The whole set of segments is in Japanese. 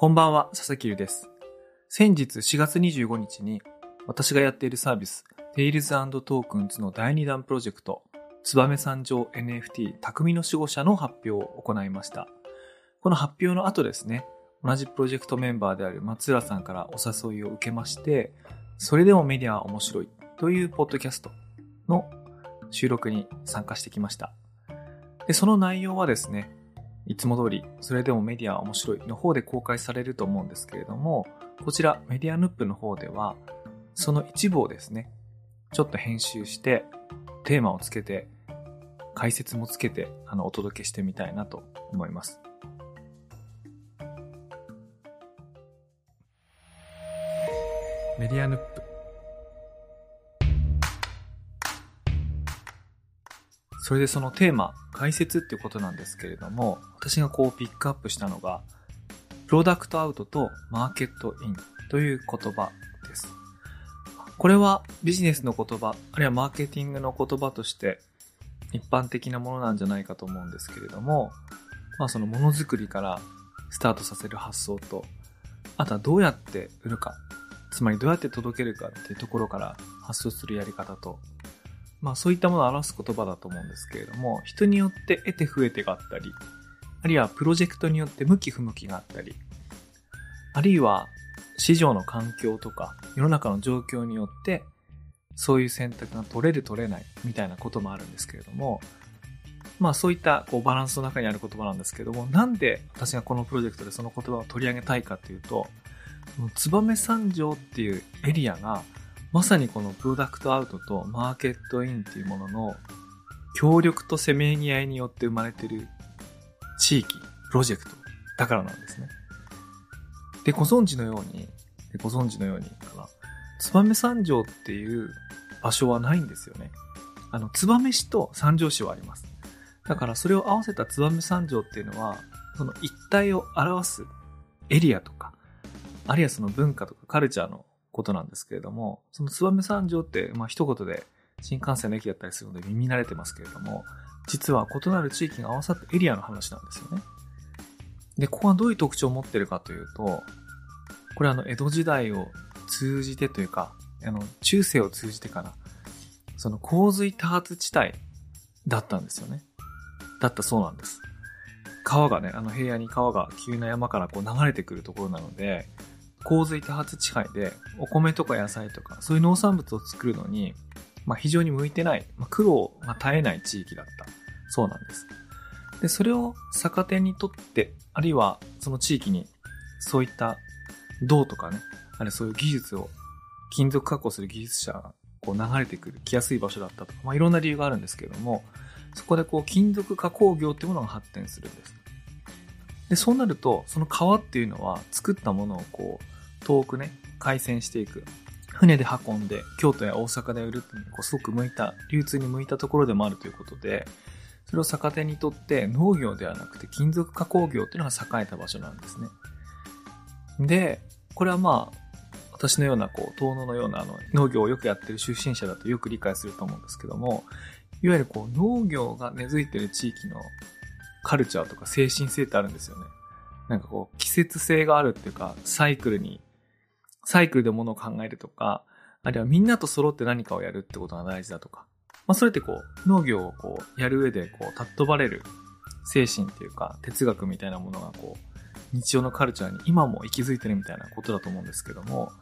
こんばんは、佐々木優です。先日4月25日に私がやっているサービス Tails Tokens の第2弾プロジェクト燕三条 NFT 匠の守護者の発表を行いました。この発表の後ですね、同じプロジェクトメンバーである松浦さんからお誘いを受けまして、それでもメディアは面白いというポッドキャストの収録に参加してきました。で、その内容はですね、いつも通り、それでもメディアは面白いの方で公開されると思うんですけれども、こちらメディアヌップの方では、その一部をですね、ちょっと編集して、テーマをつけて、解説もつけて、あの、お届けしてみたいなと思います。メディアヌップそれでそのテーマ、解説っていうことなんですけれども、私がこうピックアップしたのが、プロダクトアウトとマーケットインという言葉です。これはビジネスの言葉、あるいはマーケティングの言葉として一般的なものなんじゃないかと思うんですけれども、まあそのものづくりからスタートさせる発想と、あとはどうやって売るか、つまりどうやって届けるかっていうところから発想するやり方と、まあそういったものを表す言葉だと思うんですけれども、人によって得て増えてがあったり、あるいはプロジェクトによって向き不向きがあったり、あるいは市場の環境とか世の中の状況によってそういう選択が取れる取れないみたいなこともあるんですけれども、まあそういったこうバランスの中にある言葉なんですけども、なんで私がこのプロジェクトでその言葉を取り上げたいかというと、燕三条っていうエリアがまさにこのプロダクトアウトとマーケットインっていうものの協力とせめぎ合いによって生まれてる地域、プロジェクトだからなんですね。で、ご存知のように、ご存知のようにかな、燕三条っていう場所はないんですよね。あの、燕市と三条市はあります。だからそれを合わせた燕三条っていうのは、その一体を表すエリアとか、あるいはその文化とかカルチャーのことなんですけれども、その燕三条って、まあ一言で新幹線の駅だったりするので耳慣れてますけれども、実は異なる地域が合わさったエリアの話なんですよね。で、ここはどういう特徴を持ってるかというと、これあの江戸時代を通じてというか、あの中世を通じてかな、その洪水多発地帯だったんですよね。だったそうなんです。川がね、あの平野に川が急な山からこう流れてくるところなので、洪水多発地帯でお米とか野菜とかそういう農産物を作るのに、まあ、非常に向いてない、まあ、苦労が絶えない地域だったそうなんです。で、それを逆手にとって、あるいはその地域にそういった銅とかね、あれそういう技術を、金属加工する技術者がこう流れてくる、来やすい場所だったとか、まあ、いろんな理由があるんですけれども、そこでこう金属加工業っていうものが発展するんです。で、そうなると、その川っていうのは作ったものをこう、遠くね、回線していく。船で運んで、京都や大阪で売るっていうのにこうすごく向いた、流通に向いたところでもあるということで、それを逆手にとって農業ではなくて金属加工業っていうのが栄えた場所なんですね。で、これはまあ、私のような、こう、遠野のようなあの農業をよくやってる出身者だとよく理解すると思うんですけども、いわゆるこう、農業が根付いてる地域のカルチャーとか精神性ってあるんですよね。なんかこう、季節性があるっていうか、サイクルに、サイクルで物を考えるとか、あるいはみんなと揃って何かをやるってことが大事だとか。まあそれってこう、農業をこう、やる上でこう、尊ばれる精神っていうか、哲学みたいなものがこう、日常のカルチャーに今も息づいてるみたいなことだと思うんですけども、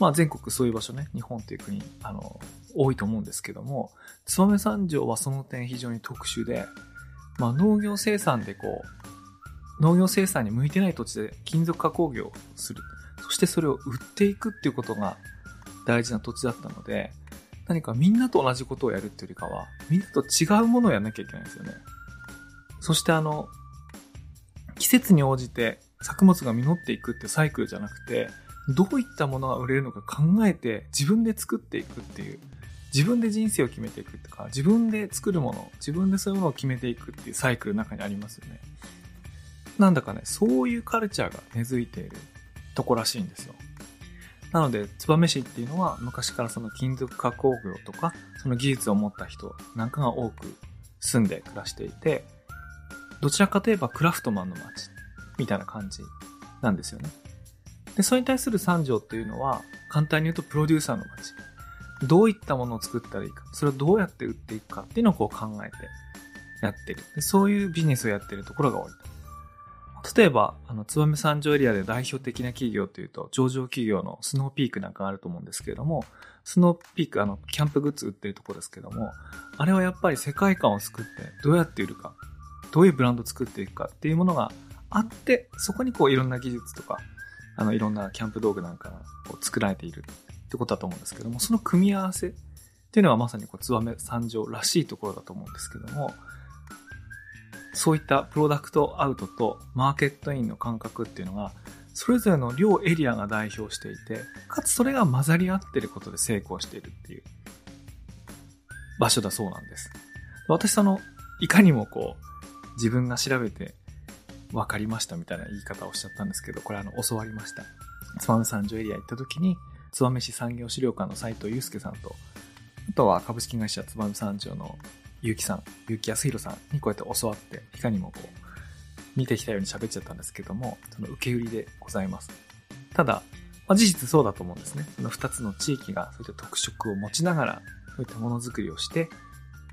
まあ全国そういう場所ね、日本っていう国、あの、多いと思うんですけども、燕三条はその点非常に特殊で、まあ農業生産でこう、農業生産に向いてない土地で金属加工業をする。そしてそれを売っていくっていうことが大事な土地だったので、何かみんなと同じことをやるっていうよりかは、みんなと違うものをやんなきゃいけないんですよね。そしてあの、季節に応じて作物が実っていくってサイクルじゃなくて、どういったものが売れるのか考えて自分で作っていくっていう、自分で人生を決めていくとか、自分で作るもの、自分でそういうものを決めていくっていうサイクルの中にありますよね。なんだかね、そういうカルチャーが根付いているとこらしいんですよ。なので、燕市っていうのは昔からその金属加工業とか、その技術を持った人なんかが多く住んで暮らしていて、どちらかといえばクラフトマンの街みたいな感じなんですよね。で、それに対する三条っていうのは、簡単に言うとプロデューサーの街。どういったものを作ったらいいか、それをどうやって売っていくかっていうのをこう考えてやってる。でそういうビジネスをやってるところが多いと。例えば、あの、燕三条エリアで代表的な企業というと、上場企業のスノーピークなんかあると思うんですけれども、スノーピーク、あの、キャンプグッズ売ってるところですけども、あれはやっぱり世界観を作って、どうやって売るか、どういうブランドを作っていくかっていうものがあって、そこにこういろんな技術とか、あの、いろんなキャンプ道具なんかが作られているってことだと思うんですけども、その組み合わせっていうのはまさにこう、ツバメ三条らしいところだと思うんですけども、そういったプロダクトアウトとマーケットインの感覚っていうのが、それぞれの両エリアが代表していて、かつそれが混ざり合ってることで成功しているっていう場所だそうなんです。私その、いかにもこう、自分が調べて分かりましたみたいな言い方をしちゃったんですけど、これあの、教わりました。燕三条エリア行った時に、燕市産業資料館の斉藤祐介さんと、あとは株式会社燕三条の結城さん、結城康弘さんにこうやって教わって、いかにもこう、見てきたように喋っちゃったんですけども、その受け売りでございます。ただ、まあ、事実そうだと思うんですね。その二つの地域がそういった特色を持ちながら、そういったものづくりをして、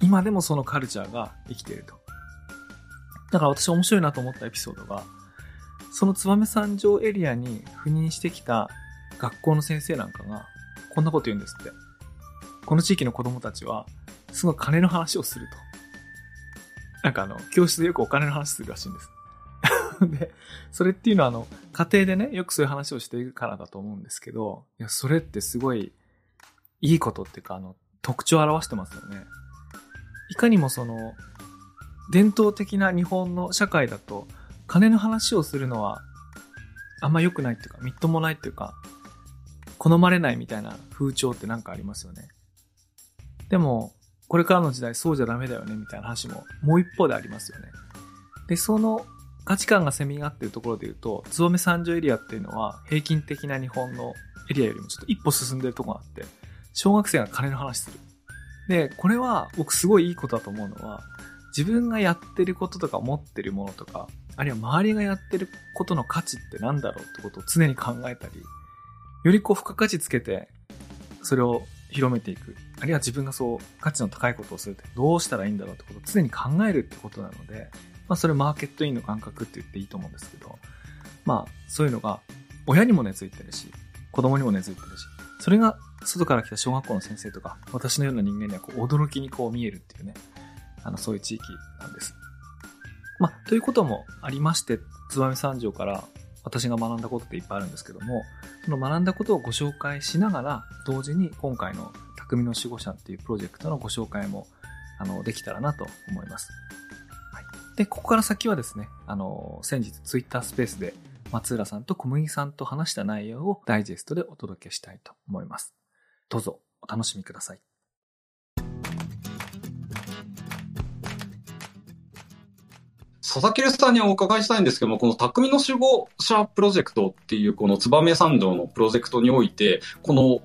今でもそのカルチャーが生きていると。だから私面白いなと思ったエピソードが、その燕三条エリアに赴任してきた学校の先生なんかが、こんなこと言うんですって。この地域の子供たちは、すごい金の話をすると。なんかあの、教室でよくお金の話するらしいんです。で、それっていうのはあの、家庭でね、よくそういう話をしているからだと思うんですけど、いや、それってすごい、いいことっていうか、あの、特徴を表してますよね。いかにもその、伝統的な日本の社会だと、金の話をするのは、あんま良くないっていうか、みっともないっていうか、好まれないみたいな風潮ってなんかありますよね。でも、これからの時代そうじゃダメだよねみたいな話ももう一方でありますよね。で、その価値観がせみがっているところで言うと、燕三条エリアっていうのは平均的な日本のエリアよりもちょっと一歩進んでるとこがあって、小学生が金の話する。で、これは僕すごいいいことだと思うのは、自分がやってることとか持ってるものとか、あるいは周りがやってることの価値って何だろうってことを常に考えたり、よりこう付加価値つけて、それを広めていく。あるいは自分がそう価値の高いことをするってどうしたらいいんだろうってことを常に考えるってことなので、まあそれマーケットインの感覚って言っていいと思うんですけど、まあそういうのが親にも根付いてるし、子供にも根付いてるし、それが外から来た小学校の先生とか、私のような人間にはこう驚きにこう見えるっていうね、あの、そういう地域なんです。まあ、ということもありまして、燕三条から私が学んだことっていっぱいあるんですけども、その学んだことをご紹介しながら、同時に今回の匠の守護者っていうプロジェクトのご紹介も、あの、できたらなと思います。はい。で、ここから先はですね、あの、先日ツイッタースペースで松浦さんと小麦さんと話した内容をダイジェストでお届けしたいと思います。どうぞお楽しみください。佐々木さんにお伺いしたいんですけども、この匠の守護者プロジェクトっていう、この燕三条のプロジェクトにおいて、この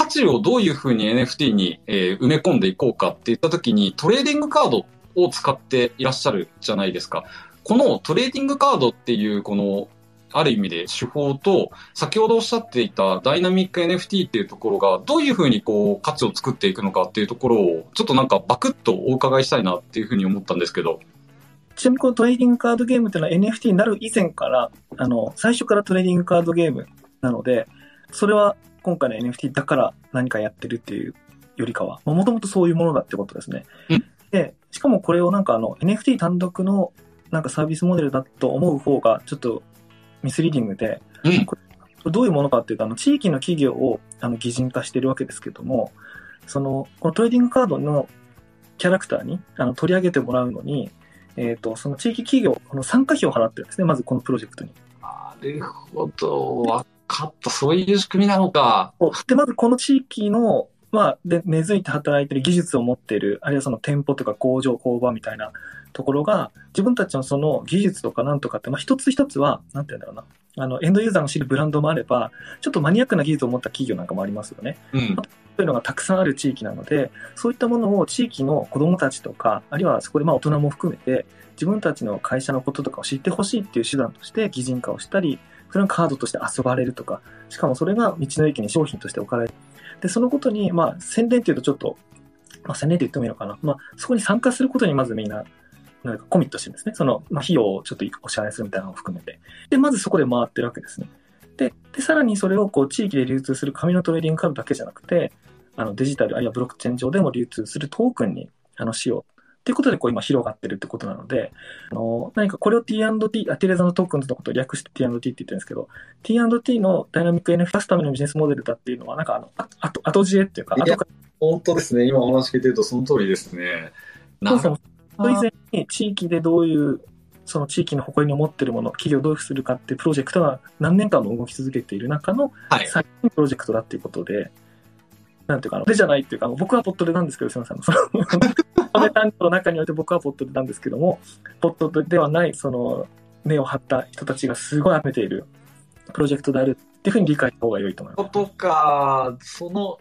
価値をどういうふうに NFT に、えー、埋め込んでいこうかっていったときに、トレーディングカードを使っていらっしゃるじゃないですか。このトレーディングカードっていう、この、ある意味で手法と、先ほどおっしゃっていたダイナミック NFT っていうところが、どういうふうにこう、価値を作っていくのかっていうところを、ちょっとなんかバクッとお伺いしたいなっていうふうに思ったんですけど。ちなみにこのトレーディングカードゲームっていうのは NFT になる以前から、あの、最初からトレーディングカードゲームなので、それは今回の NFT だから何かやってるっていうよりかは、もともとそういうものだってことですね。で、しかもこれをなんかあの NFT 単独のなんかサービスモデルだと思う方がちょっとミスリーディングで、これどういうものかっていうと、あの地域の企業をあの擬人化してるわけですけども、その、このトレーディングカードのキャラクターにあの取り上げてもらうのに、えっ、ー、と、その地域企業、この参加費を払ってるんですね、まずこのプロジェクトに。なるほど。わかった。そういう仕組みなのか。で、まずこの地域の、まあ、で、根付いて働いてる技術を持っている、あるいはその店舗とか工場、工場みたいなところが、自分たちのその技術とかなんとかって、まあ一つ一つは、なんて言うんだろうな。あの、エンドユーザーの知るブランドもあれば、ちょっとマニアックな技術を持った企業なんかもありますよね。うん。そういうのがたくさんある地域なので、そういったものを地域の子供たちとか、あるいはそこでまあ大人も含めて、自分たちの会社のこととかを知ってほしいっていう手段として擬人化をしたり、それがカードとして遊ばれるとか、しかもそれが道の駅に商品として置かれる。で、そのことに、まあ、宣伝っていうとちょっと、まあ、宣伝って言ってもいいのかな。まあ、そこに参加することにまずみんな、なんかコミットしてるんですね。その、まあ、費用をちょっとお支払いするみたいなのを含めて。で、まずそこで回ってるわけですね。で、で、さらにそれをこう、地域で流通する紙のトレーディングカードだけじゃなくて、あの、デジタル、あるいはブロックチェーン上でも流通するトークンに、あの、しよう。っていうことで、こう今広がってるってことなので、あの、何かこれを T&T、あ、テレザのトークンズのことを略して T&T って言ってるんですけど、T&T のダイナミック NF 出すためのビジネスモデルだっていうのは、なんかあの、あ後、後知恵っていうか、後から本当ですね。今お話聞いてるとその通りですね。なそうそう。以前に地域でどういう、その地域の誇りに思ってるもの、企業をどうするかっていうプロジェクトが何年間も動き続けている中のはい。最近のプロジェクトだっていうことで、なんていうかな、でじゃないっていうか、僕はポットでなんですけど、すみません。その、アメタンの中において僕はポットでなんですけども、ポットではない、その、根を張った人たちがすごい集めているプロジェクトであるっていうふうに理解した方が良いと思います。ことか、その、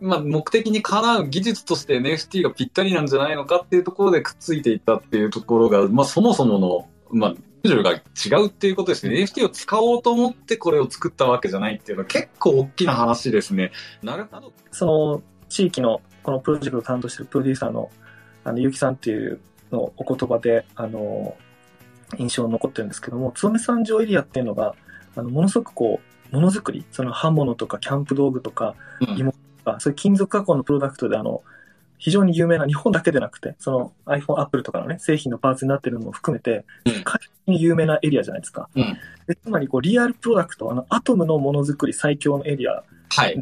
まあ、目的にかなう技術として NFT がぴったりなんじゃないのかっていうところでくっついていったっていうところが、まあ、そもそもの、まあ、ルールが違うっていうことですね。NFT を使おうと思ってこれを作ったわけじゃないっていうのは結構大きな話ですね。なるほど。その地域のこのプロジェクトを担当しているプロデューサーの、あの、ゆうきさんっていうのお言葉で、あの、印象に残ってるんですけども、燕三条エリアっていうのが、あの、ものすごくこう、ものづくり、その刃物とかキャンプ道具とか、うん芋とか、そういう金属加工のプロダクトで、あの、非常に有名な、日本だけでなくて、その iPhone、Apple とかのね、製品のパーツになってるのも含めて、うん世界的に有名なエリアじゃないですか。うんでつまり、こう、リアルプロダクト、あの、アトムのものづくり最強のエリアはい。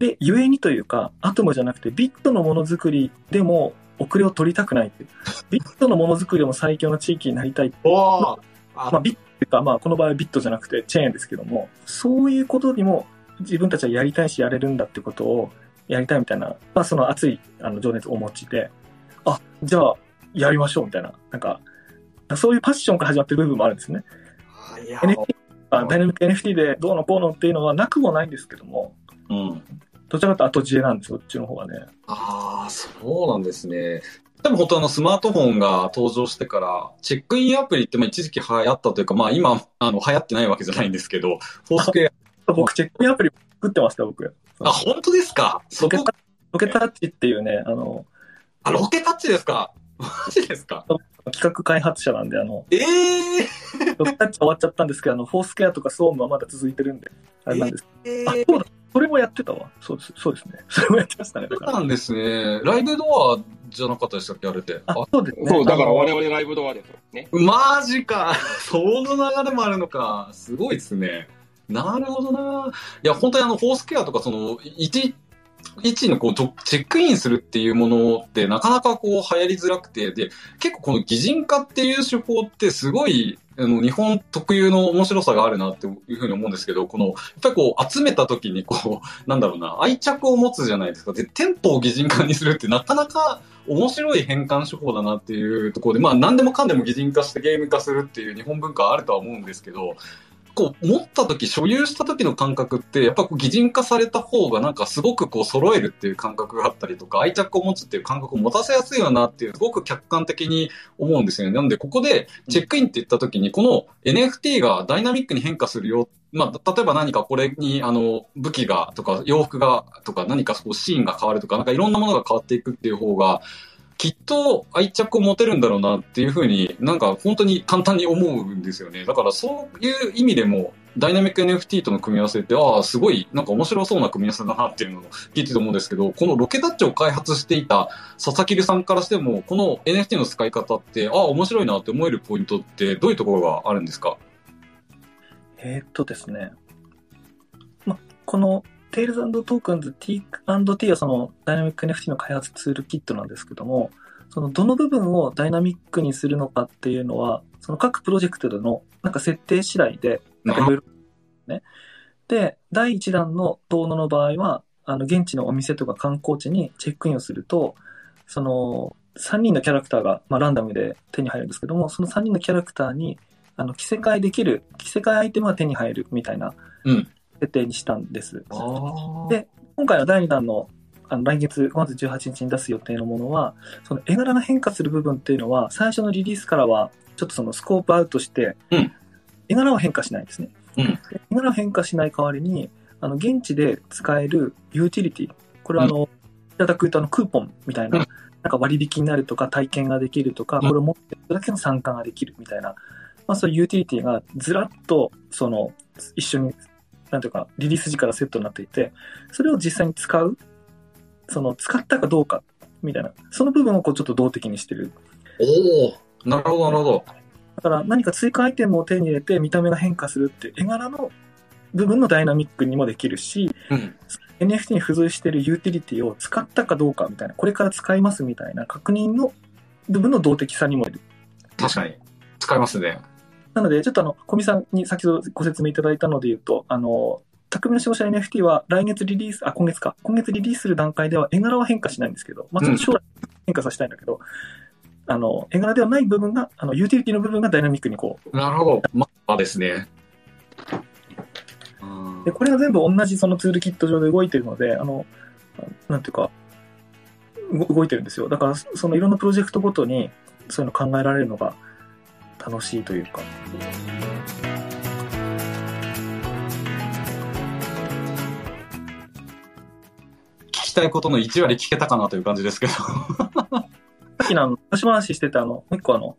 で、ゆえにというか、アトムじゃなくて、ビットのものづくりでも、遅れを取りたくないっていう。ビットのものづくりでも最強の地域になりたい。まあ、ビットっていうか、まあ、この場合はビットじゃなくて、チェーンですけども、そういうことにも、自分たちはやりたいし、やれるんだってことを、やりたいみたいな、まあ、その熱い、あの、情熱をお持ちで、あ、じゃあ、やりましょうみたいな、なんか、そういうパッションから始まってる部分もあるんですね。NFT あダイナミック NFT でどうのこうのっていうのはなくもないんですけども、うん。どちらかと後知恵なんです、そっちの方がね。ああ、そうなんですね。でも本当あのスマートフォンが登場してから、チェックインアプリってまあ一時期流行ったというか、まあ今、あの流行ってないわけじゃないんですけど、フォースクエ僕、チェックインアプリ作ってました、僕。ア、あ、本当ですか？そこロケタ、ロケタッチっていうね、あの、あ、ロケタッチですか？マジですか？企画開発者なんで、あの、ええロケタッチ終わっちゃったんですけど、あの、フォースケアとかソームはまだ続いてるんで、あれなんです。ー、あ、そうだ。それもやってたわ。そうです。そうですね。それもやってましたね。そうなんですね。ライブドアじゃなかったでしたっけあれって。ああ、そうですね。そう、だから我々ライブドアですよね。マジか。その流れもあるのか。すごいですね。なるほどな。いや、本当にあの、フォースケアとか、その、一、一のこう、チェックインするっていうものってなかなかこう流行りづらくて、で、結構この擬人化っていう手法ってすごい、あの、日本特有の面白さがあるなっていうふうに思うんですけど、この、やっぱりこう、集めた時にこう、なんだろうな、愛着を持つじゃないですか。で、店舗を擬人化にするってなかなか面白い変換手法だなっていうところで、まあ何でもかんでも擬人化してゲーム化するっていう日本文化はあるとは思うんですけど、こう持った時、所有した時の感覚って、やっぱこう擬人化された方がなんかすごくこう揃えるっていう感覚があったりとか、愛着を持つっていう感覚を持たせやすいよなっていう、すごく客観的に思うんですよね。なので、ここでチェックインって言った時に、この NFT がダイナミックに変化するよ。まあ、例えば何かこれに、あの、武器がとか洋服がとか何かこうシーンが変わるとか、なんかいろんなものが変わっていくっていう方が、きっと愛着を持てるんだろうなっていうふうになんか本当に簡単に思うんですよね。だからそういう意味でもダイナミック NFT との組み合わせって、ああ、すごいなんか面白そうな組み合わせだなっていうのを聞いてて思うんですけど、このロケタッチを開発していた佐々木さんからしても、この NFT の使い方って、ああ、面白いなって思えるポイントってどういうところがあるんですか？えーっとですね。ま、この、 Tales & Tokens T&T はそのダイナミック NFT の開発ツールキットなんですけども、そのどの部分をダイナミックにするのかっていうのは、その各プロジェクトでのなんか設定次第で、なんかいろいろね。で、第1弾の遠野の場合は、あの、現地のお店とか観光地にチェックインをすると、その、3人のキャラクターが、まあ、ランダムで手に入るんですけども、その3人のキャラクターに、あの、着せ替えできる、着せ替えアイテムが手に入るみたいなうん設定にしたんです。あで今回は第2弾のあの来月5月18日に出す予定のものは、その絵柄が変化する部分っていうのは、最初のリリースからは、ちょっとそのスコープアウトして、うん絵柄は変化しないんですね。うんで絵柄を変化しない代わりに、あの、現地で使えるユーティリティ。これはあの、いただくとあの、クーポンみたいな、うんなんか割引になるとか、体験ができるとか、うんこれを持ってるだけの参加ができるみたいな、まあそういうユーティリティがずらっと、その、一緒に、なんていうか、リリース時からセットになっていて、それを実際に使う、その、使ったかどうか、みたいな、その部分をこうちょっと動的にしてる。おおなるほど、なるほど。だから何か追加アイテムを手に入れて見た目が変化するって絵柄の部分のダイナミックにもできるし、うん。NFT に付随しているユーティリティを使ったかどうかみたいな、これから使いますみたいな確認の部分の動的さにも。確かに。使いますね。なので、ちょっとあの、小見さんに先ほどご説明いただいたので言うと、あの、匠の消費者 NFT は来月リリース、あ、今月か。今月リリースする段階では絵柄は変化しないんですけど、まあ、ちょっと将来変化させたいんだけど、あの、絵柄ではない部分が、あの、ユーティリティの部分がダイナミックにこう、なるほど。まあですね。で、これが全部同じそのツールキット上で動いてるので、あの、なんていうか、ご動いてるんですよ。だから、そのいろんなプロジェクトごとに、そういうの考えられるのが楽しいというか。聞きたいことの1割聞けたかなという感じですけど。さっきのあの、昔話してたあの、もう一個あの、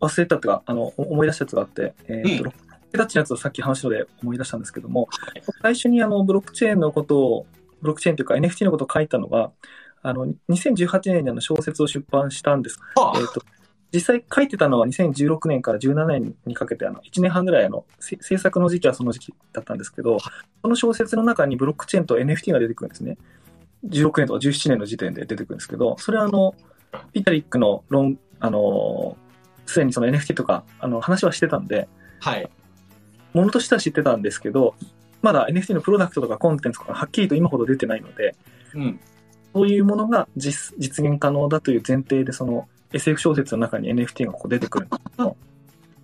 忘れたっていうか、あの、思い出したやつがあって、えっ、うんと、ロックタッチのやつをさっき話ので思い出したんですけども、最初にあの、ブロックチェーンのことを、ブロックチェーンというか NFT のことを書いたのが、あの、2018年にあの小説を出版したんです。はえっ、と、実際書いてたのは2016年から17年にかけて、あの、1年半ぐらいあの、せ制作の時期はその時期だったんですけど、その小説の中にブロックチェーンと NFT が出てくるんですね。16年とか17年の時点で出てくるんですけど、それはあの、ピタリックの論、あの、すでにその NFT とか、あの、話はしてたんで、はい。ものとしては知ってたんですけど、まだ NFT のプロダクトとかコンテンツとかはっきりと今ほど出てないので、うん。そういうものが実実現可能だという前提で、その SF 小説の中に NFT がこう出てくるんですけど、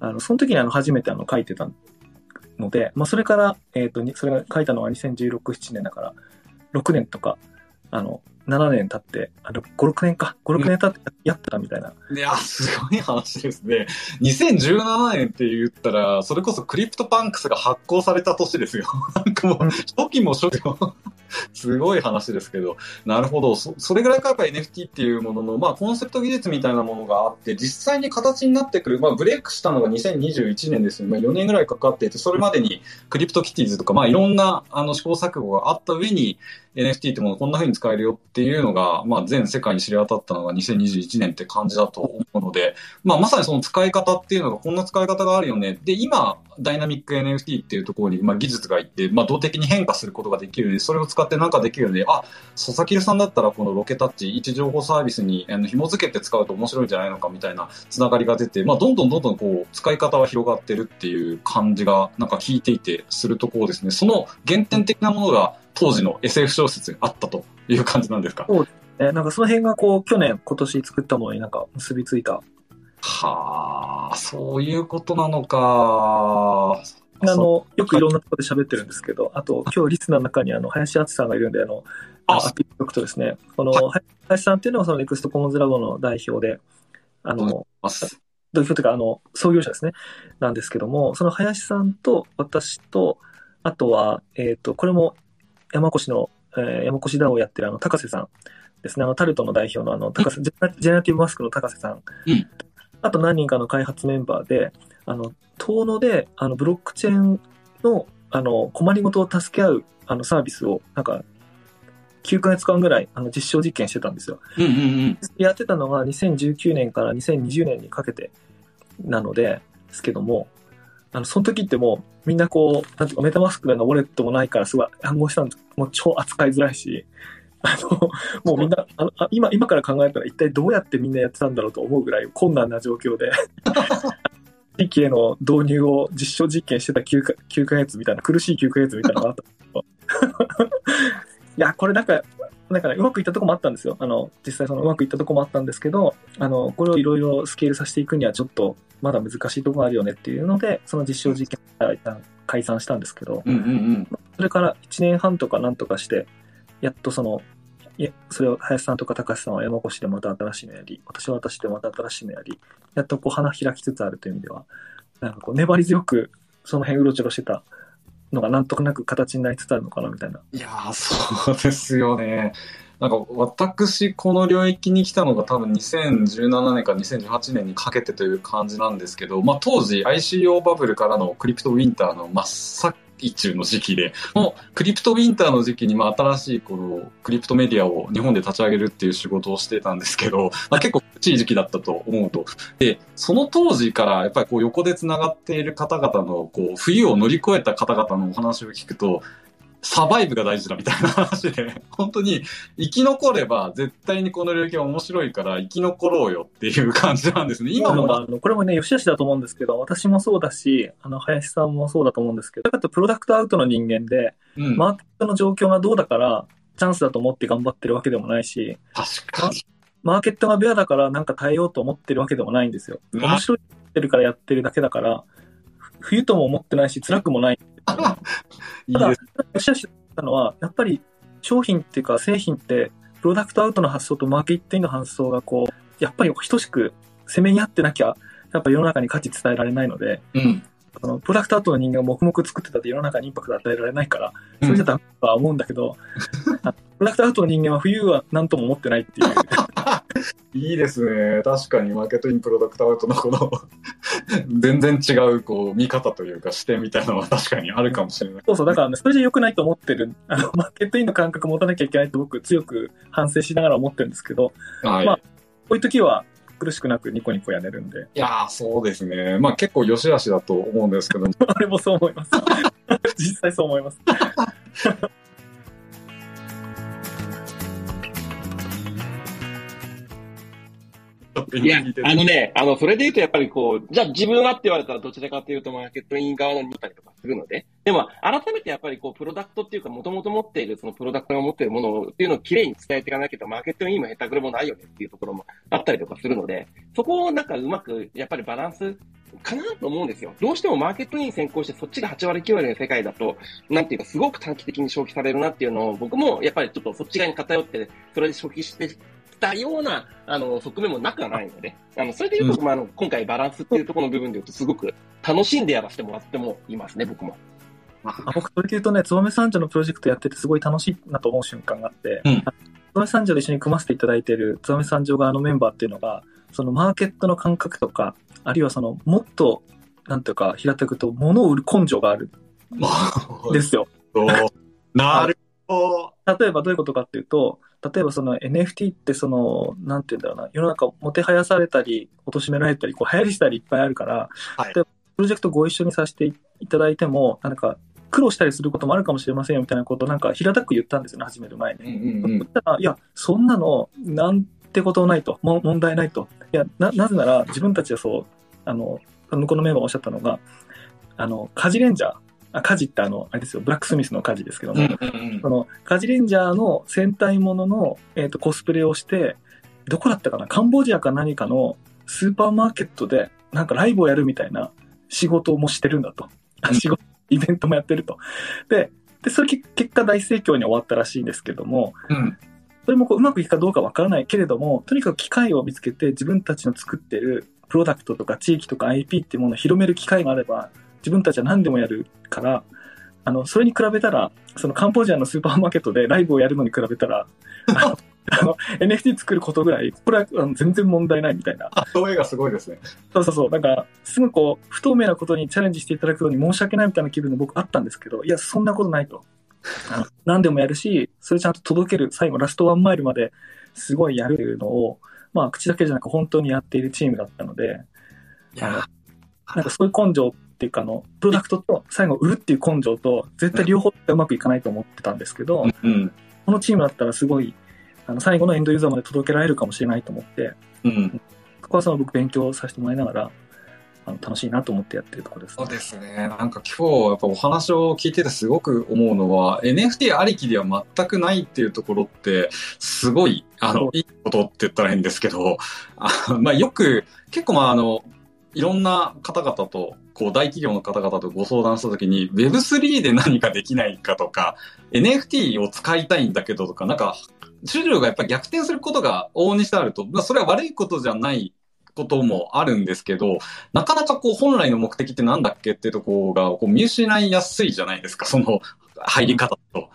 あの、その時にあの初めてあの書いてたので、まあそれから、えっ、と、それが書いたのは2016、7年だから、6年とか、あの、7年経って、あの、5、6年か、5、6年経ってやってたみたいな。いや、すごい話ですね。2017年って言ったら、それこそ CryptoPunks が発行された年ですよ。なんかもう、初期も初期も、すごい話ですけど。なるほど。そそれぐらいかやっぱり NFT っていうものの、まあコンセプト技術みたいなものがあって、実際に形になってくる、まあブレイクしたのが2021年ですね。まあ4年ぐらいかかっていて、それまでにクリプトキティーズとか、まあいろんなあの試行錯誤があった上に、NFT ってものこんな風に使えるよっていうのが、まあ全世界に知り渡ったのが2021年って感じだと思うので、まあまさにその使い方っていうのがこんな使い方があるよね。で、今、ダイナミック NFT っていうところに、まあ技術がいって、まあ動的に変化することができるので、それを使ってなんかできるので、あ、佐々木さんだったらこのロケタッチ、位置情報サービスにあの紐付けて使うと面白いんじゃないのかみたいなつながりが出て、まあどんどんどんどんこう使い方は広がってるっていう感じがなんか聞いていてするところですね。その原点的なものが当時の SF 小説にあったという感じなんですか？えなんかその辺がこう、去年、今年作ったものになんか結びついた。はあ、そういうことなのか。あの、よくいろんなところで喋ってるんですけど、あと、今日リスナーの中にあの、林敦さんがいるんで、あの、あアピールおくとですね、この、林さんっていうのはそのネクストコモンズラボの代表で、あの。代表というか、あの、創業者ですね。なんですけども、その林さんと私と、あとは、えっ、と、これも山越の、えー山越ダオをやってるあの、高瀬さんですね。あの、タルトの代表のあの、高瀬、ジェネラジェネラティブマスクの高瀬さん。うんあと何人かの開発メンバーで、あの、遠野で、あの、ブロックチェーンの、あの、困りごとを助け合う、あの、サービスを、なんか、9ヶ月間ぐらい、あの、実証実験してたんですよ。うんうんうん。やってたのが2019年から2020年にかけてなので、ですけども、あの、その時ってもう、みんなこう、なんていうか、メタマスクのウォレットもないからすごい暗号したんですもう超扱いづらいし、あの、もうみんな、あのあ今、今から考えたら一体どうやってみんなやってたんだろうと思うぐらい困難な状況で、地域への導入を実証実験してた 9, か9ヶ月みたいな、苦しい9ヶ月みたいなのがあった。いや、これなんか、だからうまくいったとこもあったんですよ。あの、実際そのうまくいったとこもあったんですけど、あの、これをいろいろスケールさせていくにはちょっとまだ難しいところがあるよねっていうので、その実証実験から一旦解散したんですけど、うんうんうん。それから1年半とかなんとかして、やっとその、いや、それを林さんとか高橋さんは山越しでまた新しいのやり、私は私でまた新しいのやり、やっとこう花開きつつあるという意味では、なんかこう粘り強くその辺うろちょろしてたのがなんとなく形になりつつあるのかなみたいな。いやー、そうですよね。なんか私、この領域に来たのが多分2017年から2018年にかけてという感じなんですけど、まあ当時 ICO バブルからのクリプトウィンターの真っ最中の時期で、もうクリプトウィンターの時期にまあ新しいこのクリプトメディアを日本で立ち上げるっていう仕事をしてたんですけど、まあ結構苦しい時期だったと思うと。で、その当時からやっぱりこう横で繋がっている方々のこう冬を乗り越えた方々のお話を聞くと、サバイブが大事だみたいな話で、本当に生き残れば絶対にこの領域は面白いから生き残ろうよっていう感じなんですね。今もあのこれもね、良し悪しだと思うんですけど、私もそうだし、あの、林さんもそうだと思うんですけど、だってプロダクトアウトの人間で、うん、マーケットの状況がどうだから、チャンスだと思って頑張ってるわけでもないし、確かに。マーケットがベアだからなんか耐えようと思ってるわけでもないんですよ。うん面白いってるからやってるだけだから、ふ冬とも思ってないし、辛くもない。ただいいです。、良し悪したのは、やっぱり商品っていうか製品って、プロダクトアウトの発想とマーケットインの発想がこう、やっぱり等しく攻めに合ってなきゃ、やっぱ世の中に価値伝えられないので、うん。そのプロダクトアウトの人間が黙々作ってたって世の中にインパクト与えられないから、それじゃダメとは思うんだけど、あプロダクトアウトの人間は冬は何とも思ってないっていう。いいですね。確かにマーケットインプロダクトアウトのこの 全然違うこう見方というか視点みたいなのは確かにあるかもしれない。そうそう、だからね、それじゃ良くないと思ってる、あの、マーケットインの感覚持たなきゃいけないと僕強く反省しながら思ってるんですけど、はい。まあこういう時は苦しくなくニコニコやれるんで、いやーそうですね。まあ結構良し悪しだと思うんですけども。あれもそう思います。実際そう思います。いや、あのね、あの、それで言うとやっぱりこう、じゃあ自分はって言われたらどちらかというとマーケットイン側の見たりとかするので、でも改めてやっぱりこう、プロダクトっていうか、もともと持っているそのプロダクトが持っているものっていうのをきれいに伝えていかなきゃと、マーケットインも下手くれもないよねっていうところもあったりとかするので、そこをなんかうまく、やっぱりバランスかなと思うんですよ。どうしてもマーケットイン先行してそっちが8割9割の世界だと、なんていうかすごく短期的に消費されるなっていうのを僕もやっぱりちょっとそっち側に偏って、それで消費してきたような、あの、側面もなくはないので、あの、それで言うと、まあ、あの、今回バランスっていうところの部分で言うとすごく楽しんでやらせてもらってもいますね、僕も。あ僕、それで言うとね、つばめ三条のプロジェクトやっててすごい楽しいなと思う瞬間があって、うんつばめ三条で一緒に組ませていただいているつばめ三条側のメンバーっていうのが、そのマーケットの感覚とか、あるいはその、もっと、なんていうか、平たく言うと、物を売る根性がある んですよ。なるほど。例えばどういうことかっていうと、例えばその NFT ってその、なんていうんだろうな、世の中もてはやされたり、貶められたり、こう流行りしたりいっぱいあるから、はいでプロジェクトご一緒にさせていただいても、なんか苦労したりすることもあるかもしれませんよみたいなことをなんか平たく言ったんですよね、始める前うんに。うんうんそしたら、いや、そんなの、なんてことないと、も問題ないと。いや、な、なぜなら自分たちはそう、あの、向こうのメンバーがおっしゃったのが、あの、カジレンジャー、あ、カジってあの、あれですよ、ブラックスミスのカジですけども、うんうんその、カジレンジャーの戦隊ものの、えっ、と、コスプレをして、どこだったかなカンボジアか何かのスーパーマーケットで、なんかライブをやるみたいな仕事もしてるんだと。うん仕事、イベントもやってると。で、で、それ結結果大盛況に終わったらしいんですけども、うんそれもこううまくいくかどうかわからないけれども、とにかく機会を見つけて自分たちの作ってるプロダクトとか地域とか IP っていうものを広める機会があれば、自分たちは何でもやるから、あの、それに比べたら、そのカンボジアのスーパーマーケットでライブをやるのに比べたら、あの、NFT 作ることぐらい、これはあの全然問題ないみたいな。あ、声がすごいですね。そうそうそう。なんか、すぐこう、不透明なことにチャレンジしていただくように申し訳ないみたいな気分で僕あったんですけど、いや、そんなことないと。あの何でもやるし、それちゃんと届ける、最後ラストワンマイルまですごいやるのを、まあ、口だけじゃなく本当にやっているチームだったので、いやなんかそういう根性っていうか、あの、プロダクトと最後売るっていう根性と、絶対両方うまくいかないと思ってたんですけど、うんこのチームだったらすごい、あの、最後のエンドユーザーまで届けられるかもしれないと思って、うん。そこはその僕勉強させてもらいながら、あの楽しいなと思ってやってるところです、そうですね。なんか今日やっぱお話を聞いててすごく思うのは NFT ありきでは全くないっていうところってすごい、あの、いいことって言ったらいいんですけど、あまあよく結構まああの、いろんな方々と、こう大企業の方々とご相談したときに Web3 で何かできないかとか、NFT を使いたいんだけどとか、なんか、主流がやっぱ逆転することが往々にしてあると、まあそれは悪いことじゃないこともあるんですけど、なかなかこう本来の目的ってなんだっけってところがこう見失いやすいじゃないですか、その入り方と。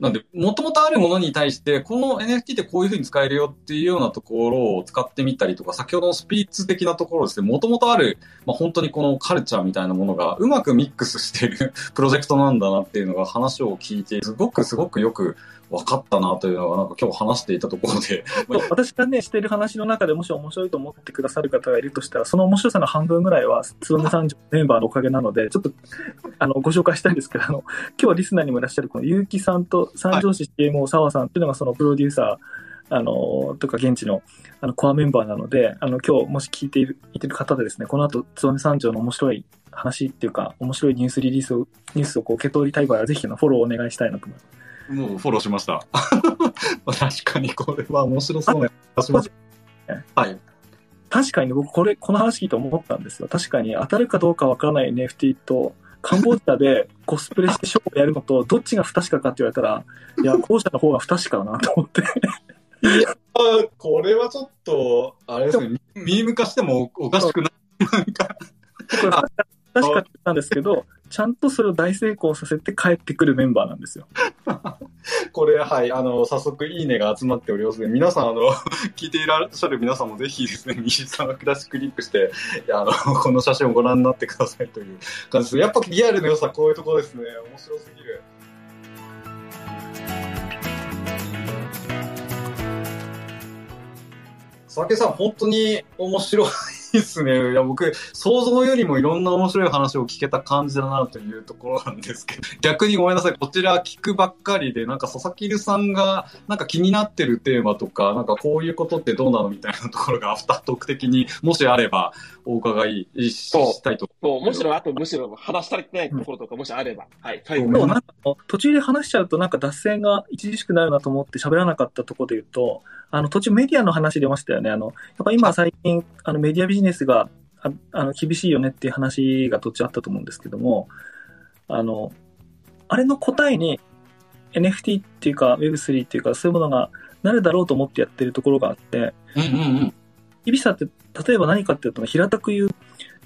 なんで、もともとあるものに対して、この NFT ってこういうふうに使えるよっていうようなところを使ってみたりとか、先ほどのスピーツ的なところですね、もともとある、まあ、本当にこのカルチャーみたいなものがうまくミックスしている プロジェクトなんだなっていうのが話を聞いて、すごくすごくよく分かったなというのが、なんか今日話していたところで。私がね、してる話の中でもし面白いと思ってくださる方がいるとしたら、その面白さの半分ぐらいは、つばめ三条メンバーのおかげなので、ちょっと、あの、ご紹介したいんですけど、あの、今日はリスナーにもいらっしゃる、この結城さんと三条市 CMO 沢さんっていうのがそのプロデューサー、あの、とか現地の、あの、コアメンバーなので、あの、今日もし聞いている、いてる方でですね、この後、つばめ三条の面白い話っていうか、面白いニュースリリースを、ニュースをこう受け取りたい場合は、ぜひのフォローをお願いしたいなと思います。もうフォローしました。確かにこれは面白そうな気がします。はい。確かに僕これ、この話聞いて思ったんですよ。確かに当たるかどうかわからない NFT と、カンボジアでコスプレしてショーをやるのと、どっちが不確かかって言われたら、いや、後者の方が不確かだなと思って。いや、これはちょっと、あれですね、ミーム化してもおかしくない。なんか。確かなんですけど、ちゃんとそれを大成功させて帰ってくるメンバーなんですよ。これ、はい、あの、早速いいねが集まっておりますので、皆さん、あの、聞いていらっしゃる皆さんもぜひですね、西さんがクラシックリックして、あの、この写真をご覧になってくださいという感じです。やっぱリアルの良さ、こういうところですね。面白すぎる。佐々木さん、本当に面白いですね。いや、僕、想像よりもいろんな面白い話を聞けた感じだなというところなんですけど、逆にごめんなさい。こちら聞くばっかりで、なんか佐々木留さんが、なんか気になってるテーマとか、なんかこういうことってどうなのみたいなところがアフタートーク的にもしあればお伺いしたいと。そう、むしろ、あとむしろ話したりないところとかもしあれば、はい、最後なんか途中で話しちゃうとなんか脱線が著しくなるなと思って喋らなかったところで言うと、あの途中メディアの話出ましたよね。あの、やっぱ今最近、あのメディアビジネスがああの厳しいよねっていう話が途中あったと思うんですけども、あの、あれの答えに NFT っていうか Web3 っていうかそういうものがなるだろうと思ってやってるところがあって、うんうんうん。厳しさって例えば何かっていうと、平たく言う、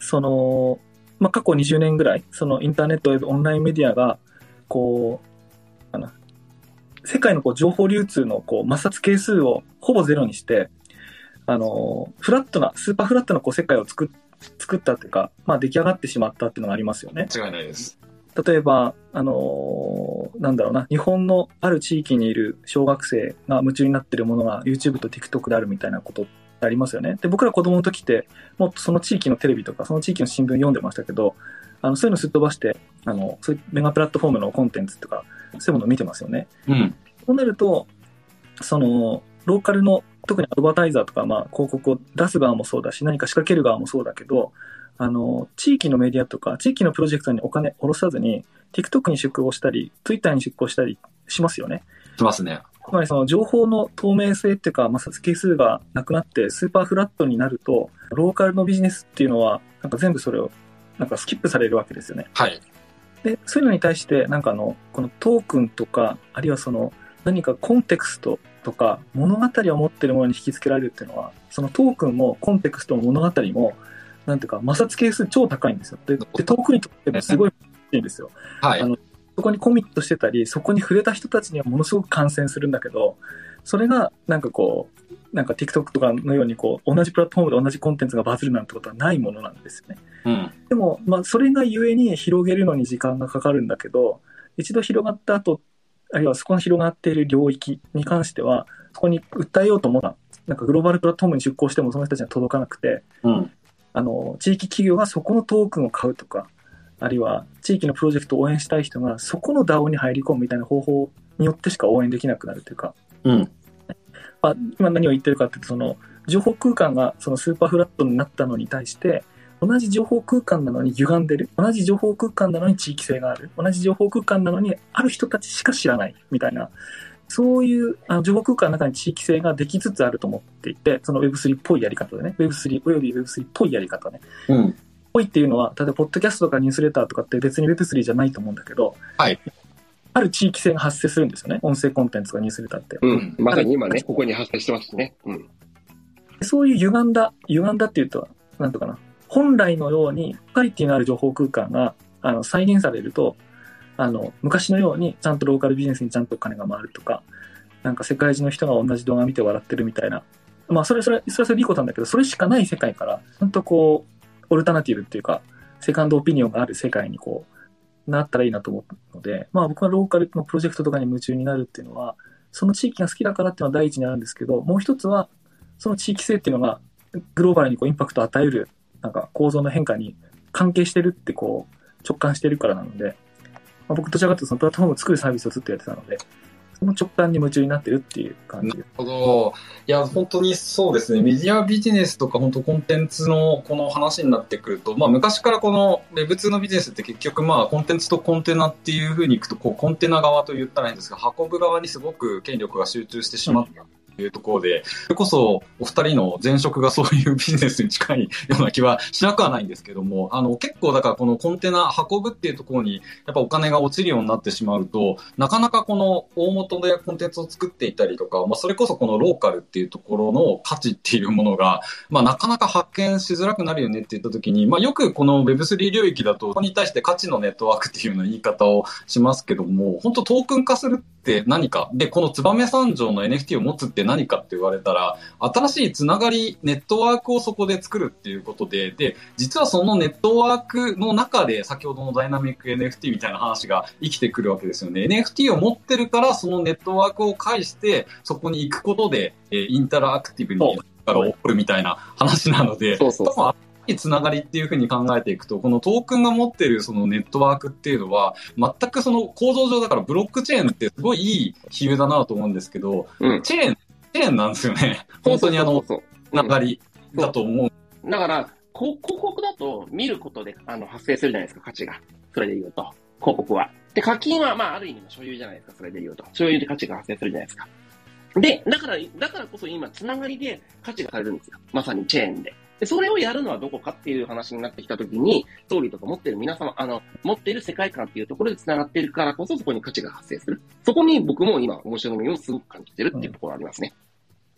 その、まあ、過去20年ぐらい、そのインターネット、オンラインメディアが、こう、かな、世界のこう情報流通のこう摩擦係数をほぼゼロにして、あの、フラットな、スーパーフラットなこう世界を作作ったというか、まあ出来上がってしまったっていうのがありますよね。間違いないです。例えば、あのー、なんだろうな、日本のある地域にいる小学生が夢中になってるものが YouTube と TikTok であるみたいなことってありますよね。で、僕ら子供の時って、もっとその地域のテレビとか、その地域の新聞読んでましたけど、あの、そういうのすっ飛ばして、あの、そういうメガプラットフォームのコンテンツとか、そういうものを見てますよね。うん。そうなると、その、ローカルの特にアドバタイザーとか、まあ、広告を出す側もそうだし、何か仕掛ける側もそうだけど、あの、地域のメディアとか、地域のプロジェクトにお金下ろさずに、TikTok に出向したり、Twitter に出向したりしますよね。しますね。つまりその情報の透明性っていうか、摩擦係数がなくなってスーパーフラットになると、ローカルのビジネスっていうのは、なんか全部それを、なんかスキップされるわけですよね。はい。で、そういうのに対して、なんかあの、このトークンとか、あるいはその、何かコンテクストとか物語を持ってるものに引き付けられるっていうのは、そのトークンもコンテクストも物語も、なんていうか摩擦係数超高いんですよ。で、でトークにとってもすごいいいんですよ。はい。あの、そこにコミットしてたり、そこに触れた人たちにはものすごく感染するんだけど、それがなんかこう、なんか TikTok とかのようにこう、同じプラットフォームで同じコンテンツがバズるなんてことはないものなんですよね。うん。でも、まあ、それがゆえに広げるのに時間がかかるんだけど、一度広がった後、あるいはそこの広がっている領域に関しては、そこに訴えようと思ったなんかグローバルプラットフォームに出向してもその人たちには届かなくて、うん、あの、地域企業がそこのトークンを買うとか、あるいは地域のプロジェクトを応援したい人がそこの DAO に入り込むみたいな方法によってしか応援できなくなるというか、うん。まあ、今何を言ってるかっていうと、その、情報空間がそのスーパーフラットになったのに対して、同じ情報空間なのに歪んでる。同じ情報空間なのに地域性がある。同じ情報空間なのにある人たちしか知らない。みたいな。そういうあの情報空間の中に地域性ができつつあると思っていて、その Web3 っぽいやり方でね。Web3 および Web3 っぽいやり方ね。うん。ぽいっていうのは、例えば、ポッドキャストとかニュースレターとかって別に Web3 じゃないと思うんだけど、はい。ある地域性が発生するんですよね。音声コンテンツがニュースレターって。うん。まさに今ね、ここに発生してますね。うん。そういう歪んだ、歪んだっていうと、なんとかな。本来のように、カリティのある情報空間が、あの、再現されると、あの、昔のように、ちゃんとローカルビジネスにちゃんとお金が回るとか、なんか世界中の人が同じ動画見て笑ってるみたいな。まあ、それ、それ、それはそれいいことなんだけど、それしかない世界から、ちゃんとこう、オルタナティブっていうか、セカンドオピニオンがある世界にこう、なったらいいなと思うので、まあ僕はローカルのプロジェクトとかに夢中になるっていうのは、その地域が好きだからっていうのは第一にあるんですけど、もう一つは、その地域性っていうのが、グローバルにこうインパクトを与える、なんか構造の変化に関係してるってこう、直感してるからなので、まあ、僕どちらかというとそのプラットフォームを作るサービスをずっとやってたので、の直感に夢中になってるっていう感じなるほど。いや、本当にそうですね。メディアビジネスとか本当コンテンツのこの話になってくると、まあ昔からこの Web2 のビジネスって結局まあコンテンツとコンテナっていうふうにいくと、こうコンテナ側と言ったらいいんですが、運ぶ側にすごく権力が集中してしまった。というところで、それこそお二人の前職がそういうビジネスに近いような気はしなくはないんですけども、あの結構だからこのコンテナ運ぶっていうところにやっぱお金が落ちるようになってしまうと、なかなかこの大元でコンテンツを作っていたりとか、まあそれこそこのローカルっていうところの価値っていうものが、まあなかなか発見しづらくなるよねって言った時に、まあよくこの Web3 領域だと、ここに対して価値のネットワークっていうような言い方をしますけども、本当トークン化するって何か、で、この燕三条の NFT を持つって何かって言われたら、新しいつながり、ネットワークをそこで作るっていうことで、で、実はそのネットワークの中で、先ほどのダイナミック NFT みたいな話が生きてくるわけですよね。NFT を持ってるから、そのネットワークを介して、そこに行くことで、えー、インタラクティブにが起こるみたいな話なので、そうそうそうつながりっていうふうに考えていくと、このトークンが持ってるそのネットワークっていうのは、全くその構造上だからブロックチェーンってすごいいい比喩だなと思うんですけど、うん、チェーン、チェーンなんですよね。本当にあの、つながりだと思う。だから、広告だと見ることであの発生するじゃないですか、価値が。それで言うと。広告は。で、課金は、まあ、ある意味の所有じゃないですか、それで言うと。所有で価値が発生するじゃないですか。で、だから、だからこそ今、つながりで価値がされるんですよ。まさにチェーンで。で、それをやるのはどこかっていう話になってきたときに、ストーリーとか持ってる皆様、あの、持っている世界観っていうところで繋がっているからこそ、そこに価値が発生する。そこに僕も今、面白みをすごく感じてるっていうところありますね。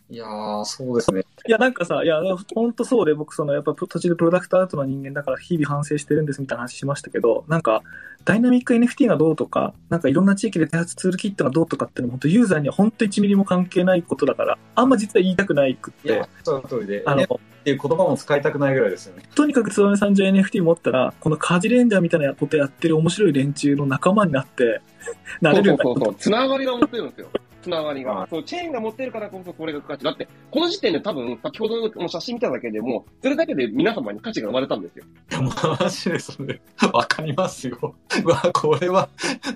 いやー、そうですね。いや、なんかさ、いや、ほんとそうで、僕、その、やっぱ途中でプロダクトアートの人間だから日々反省してるんですみたいな話しましたけど、なんか、ダイナミック NFT がどうとか、なんかいろんな地域で開発ツールキットがどうとかっていうのも、本当ユーザーには本当1ミリも関係ないことだから、あんま実は言いたくないくって。いや、その通りで。あの、っていう言葉も使いたくないぐらいですよね。とにかくつばめさんじゃ NFT 持ったら、このカジレンジャーみたいなことやってる面白い連中の仲間になって、なれるんだそうそうそう。つながりが持ってるんですよ。つながりが。そう、チェーンが持ってるからこそこれが価値。だって、この時点で多分、先ほどの写真見ただけでも、それだけで皆様に価値が生まれたんですよ。いや、マジでそれ、わかりますよ。うわ、これは、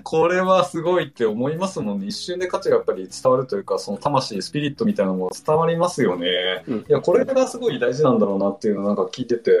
これはすごいって思いますもんね。一瞬で価値がやっぱり伝わるというか、その魂、スピリットみたいなのも伝わりますよね。うん、いや、これがすごい大事なんだろうなっていうのをなんか聞いてて、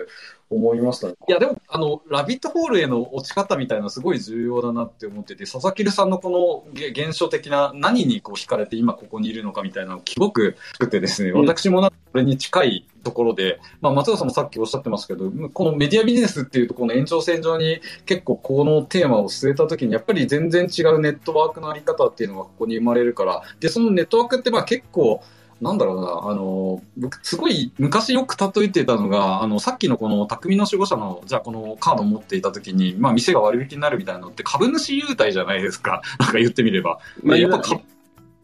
思いましたね。いや、でも、あの、ラビットホールへの落ち方みたいなのすごい重要だなって思ってて、佐々木さんのこの現象的な何にこう惹かれて今ここにいるのかみたいなのすごくくてですね、私もなこれに近いところで、まあ、松尾さんもさっきおっしゃってますけど、このメディアビジネスっていうところの延長線上に結構このテーマを据えたときに、やっぱり全然違うネットワークのあり方っていうのがここに生まれるから、で、そのネットワークってまあ結構、なんだろうな、あの、僕、すごい昔よく例えてたのが、あの、さっきのこの匠の守護者の、じゃあこのカードを持っていた時に、まあ店が割引になるみたいなのって株主優待じゃないですか。なんか言ってみれば。まあ、やっぱ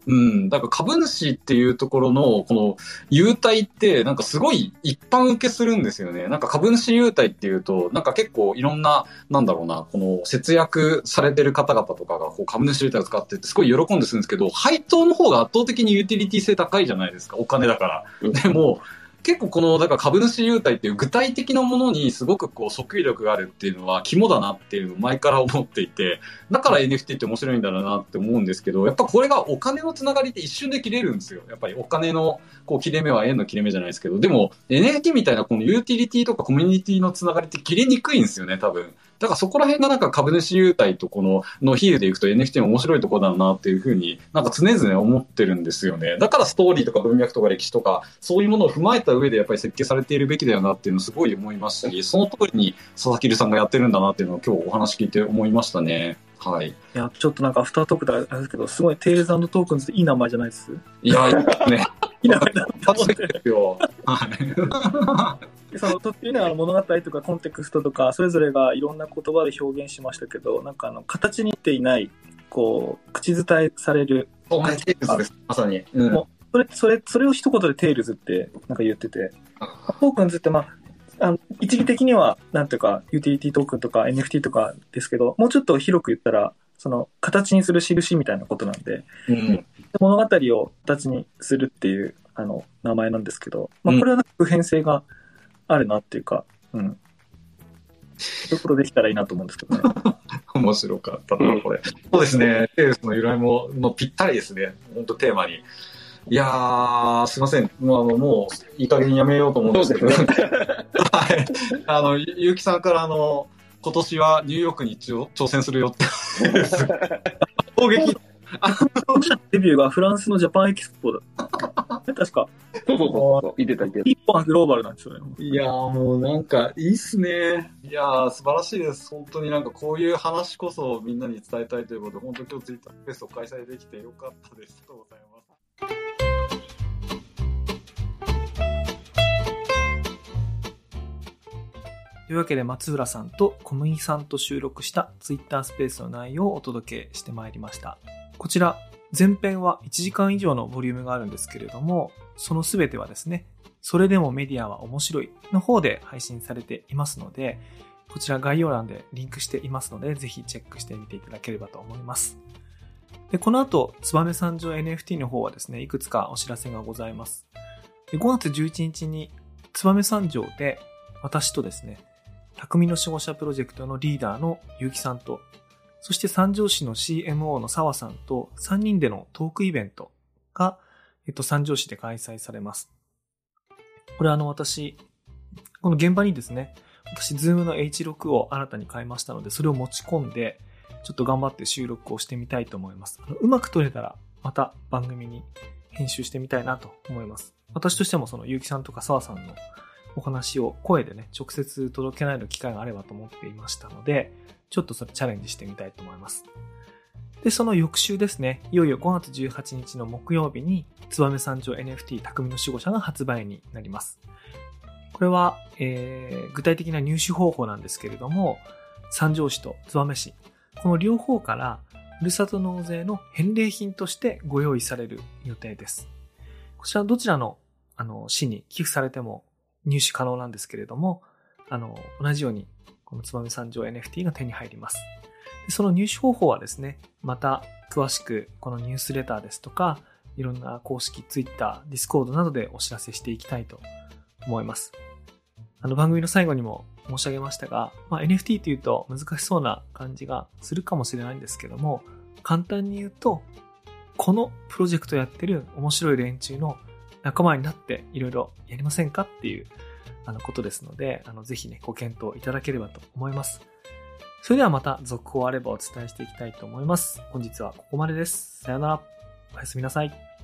うん。だから株主っていうところの、この、優待って、なんかすごい一般受けするんですよね。なんか株主優待っていうと、なんか結構いろんな、なんだろうな、この節約されてる方々とかがこう株主優待を使ってて、すごい喜んでするんですけど、配当の方が圧倒的にユーティリティ性高いじゃないですか。お金だから。でも、結構この、だから株主優待っていう具体的なものにすごくこう即位力があるっていうのは肝だなっていうのを前から思っていて、だから NFT って面白いんだろうなって思うんですけど、やっぱこれがお金のつながりって一瞬で切れるんですよ。やっぱりお金のこう切れ目は円の切れ目じゃないですけど、でも NFT みたいなこのユーティリティとかコミュニティのつながりって切れにくいんですよね、多分。だからそこら辺がなんか株主優待とこののヒールでいくと NFT 面白いところだなっていうふうになんか常々思ってるんですよね。だからストーリーとか文脈とか歴史とかそういうものを踏まえた上でやっぱり設計されているべきだよなっていうのをすごい思いますし、その通りに佐々木さんがやってるんだなっていうのを今日お話聞いて思いましたね。はい。いや、ちょっとなんかアフタートークであれですけど、すごいテールズトークンズっていい名前じゃないですいや、ね。いい名前だと思って。ですよ。はい。その途中には物語とかコンテクストとか、それぞれがいろんな言葉で表現しましたけど、なんかあの、形にっていない、こう、口伝えされる、 Tales です。まさに。うん。もそれ、それ、それを一言で Tales ってなんか言ってて、 Tokens ってまあ、あの一義的には、なんていうか、ユーティリティトークンとか NFT とかですけど、もうちょっと広く言ったら、その、形にする印みたいなことなんで、うん。物語を形にするっていう、あの、名前なんですけど、まあ、うんこれはなんか普遍性があるなっていうか、うん。そういうことできたらいいなと思うんですけどね。面白かったな、これ。そうですね。テイルズの由来も、もうぴったりですね。本当テーマに。いやー、すいません。もう、あの、もう、いい加減やめようと思うんですけど。はい。あの、ゆゆうきさんから、あの、今年はニューヨークに一応挑戦するよって。攻撃。デビューがフランスのジャパンエキスポだ。確か、そうそうそうそう。言ってた言って一本はグローバルなんですよね。いやーもうなんかいいっすね。いやー素晴らしいです。本当になんかこういう話こそみんなに伝えたいということで、本当今日ツイッターフェスを開催できてよかったです。ありがとうございます。というわけで松浦さんと小麦さんと収録したツイッタースペースの内容をお届けしてまいりました。こちら、前編は1時間以上のボリュームがあるんですけれども、そのすべてはですね、それでもメディアは面白いの方で配信されていますので、こちら概要欄でリンクしていますので、ぜひチェックしてみていただければと思います。で、この後、燕三条 NFT の方はですね、いくつかお知らせがございます。で5月11日に、燕三条で私とですね、匠の守護者プロジェクトのリーダーの結城さんと、そして三条市の CMO の沢さんと3人でのトークイベントが、えっと、三条市で開催されます。これあの私、この現場にですね、私、ズームの H6 を新たに買いましたので、それを持ち込んで、ちょっと頑張って収録をしてみたいと思います。あのうまく撮れたら、また番組に編集してみたいなと思います。私としてもその結城さんとか沢さんのお話を声でね、直接届けられる機会があればと思っていましたので、ちょっとそれチャレンジしてみたいと思います。で、その翌週ですね、いよいよ5月18日の木曜日に、燕三条 NFT 匠の守護者が発売になります。これは、えー、具体的な入手方法なんですけれども、三条市と燕市、この両方から、ふるさと納税の返礼品としてご用意される予定です。こちらどちらの、あの、市に寄付されても入手可能なんですけれども、あの、同じように、この燕三条 NFT が手に入ります。その入手方法はですね、また詳しくこのニュースレターですとか、いろんな公式 Twitter、Discord などでお知らせしていきたいと思います。あの番組の最後にも申し上げましたが、まあ、NFT というと難しそうな感じがするかもしれないんですけども、簡単に言うと、このプロジェクトやってる面白い連中の仲間になっていろいろやりませんかっていうあのことですので、あのぜひね、ご検討いただければと思います。それではまた続報あればお伝えしていきたいと思います。本日はここまでです。さよなら。おやすみなさい。